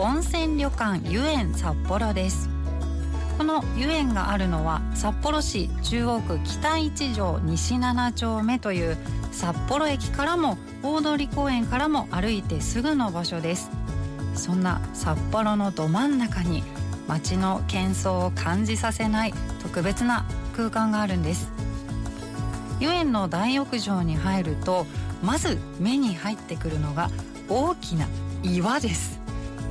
温泉旅館湯園札幌です。この湯園があるのは札幌市中央区北一条西7丁目という札幌駅からも大通公園からも歩いてすぐの場所です。そんな札幌のど真ん中に街の喧騒を感じさせない特別な空間があるんです。湯園の大浴場に入るとまず目に入ってくるのが大きな岩です。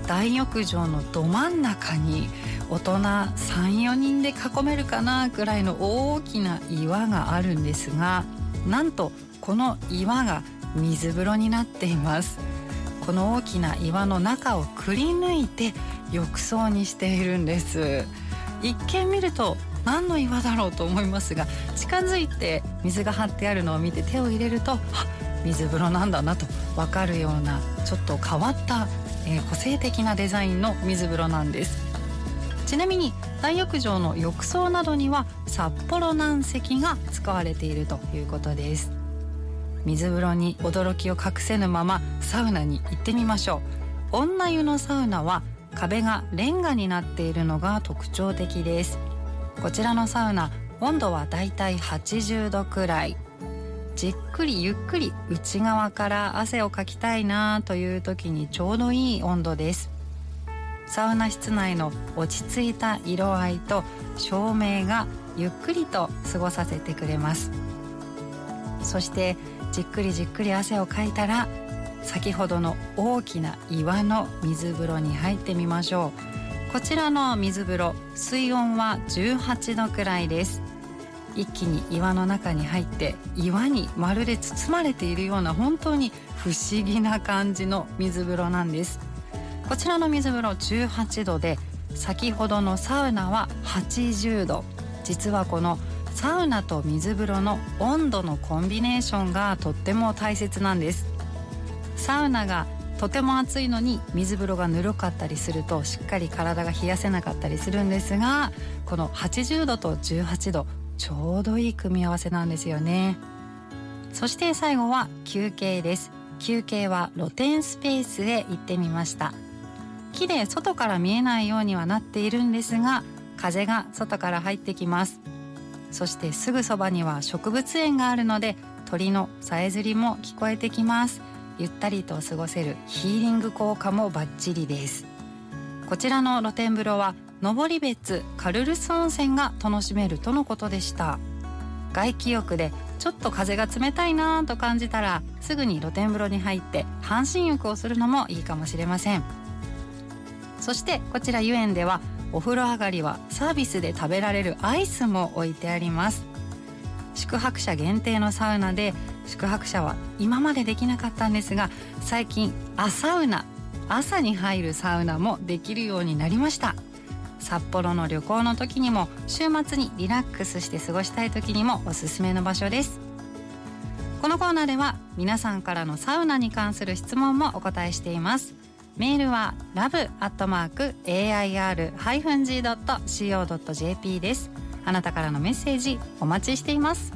大浴場のど真ん中に大人34人で囲めるかなぐらいの大きな岩があるんですがなんとこの岩が水風呂になっています。この大きな岩の中をくり抜いて浴槽にしているんです。一見見ると何の岩だろうと思いますが近づいて水が張ってあるのを見て手を入れるとあ水風呂なんだなと分かるようなちょっと変わった、えー、個性的なデザインの水風呂なんです。ちなみに大浴場の浴槽などには札幌軟石が使われているということです。水風呂に驚きを隠せぬままサウナに行ってみましょう。女湯のサウナは壁がレンガになっているのが特徴的です。こちらのサウナ温度はだいたい80度くらい。じっくりゆっくり内側から汗をかきたいなという時にちょうどいい温度です。サウナ室内の落ち着いた色合いと照明がゆっくりと過ごさせてくれます。そしてじっくりじっくり汗をかいたら先ほどの大きな岩の水風呂に入ってみましょう。こちらの水風呂水温は18度くらいです。一気に岩の中に入って岩にまるで包まれているような本当に不思議な感じの水風呂なんです。こちらの水風呂18度で先ほどのサウナは80度。実はこのサウナと水風呂の温度のコンビネーションがとっても大切なんです。サウナがとても暑いのに水風呂がぬるかったりするとしっかり体が冷やせなかったりするんですがこの80度と18度ちょうどいい組み合わせなんですよね。そして最後は休憩です。休憩は露天スペースへ行ってみました。木で外から見えないようにはなっているんですが風が外から入ってきます。そしてすぐそばには植物園があるので鳥のさえずりも聞こえてきます。ゆったりと過ごせるヒーリング効果もバッチリです。こちらの露天風呂は登別カルルス温泉が楽しめるとのことでした。外気浴でちょっと風が冷たいなと感じたらすぐに露天風呂に入って半身浴をするのもいいかもしれません。そしてこちら湯園ではお風呂上がりはサービスで食べられるアイスも置いてあります。宿泊者限定のサウナで宿泊者は今までできなかったんですが最近朝ウナ朝に入るサウナもできるようになりました。札幌の旅行の時にも週末にリラックスして過ごしたい時にもおすすめの場所です。このコーナーでは皆さんからのサウナに関する質問もお答えしています。メールは love.air-g.co.jp です。あなたからのメッセージお待ちしています。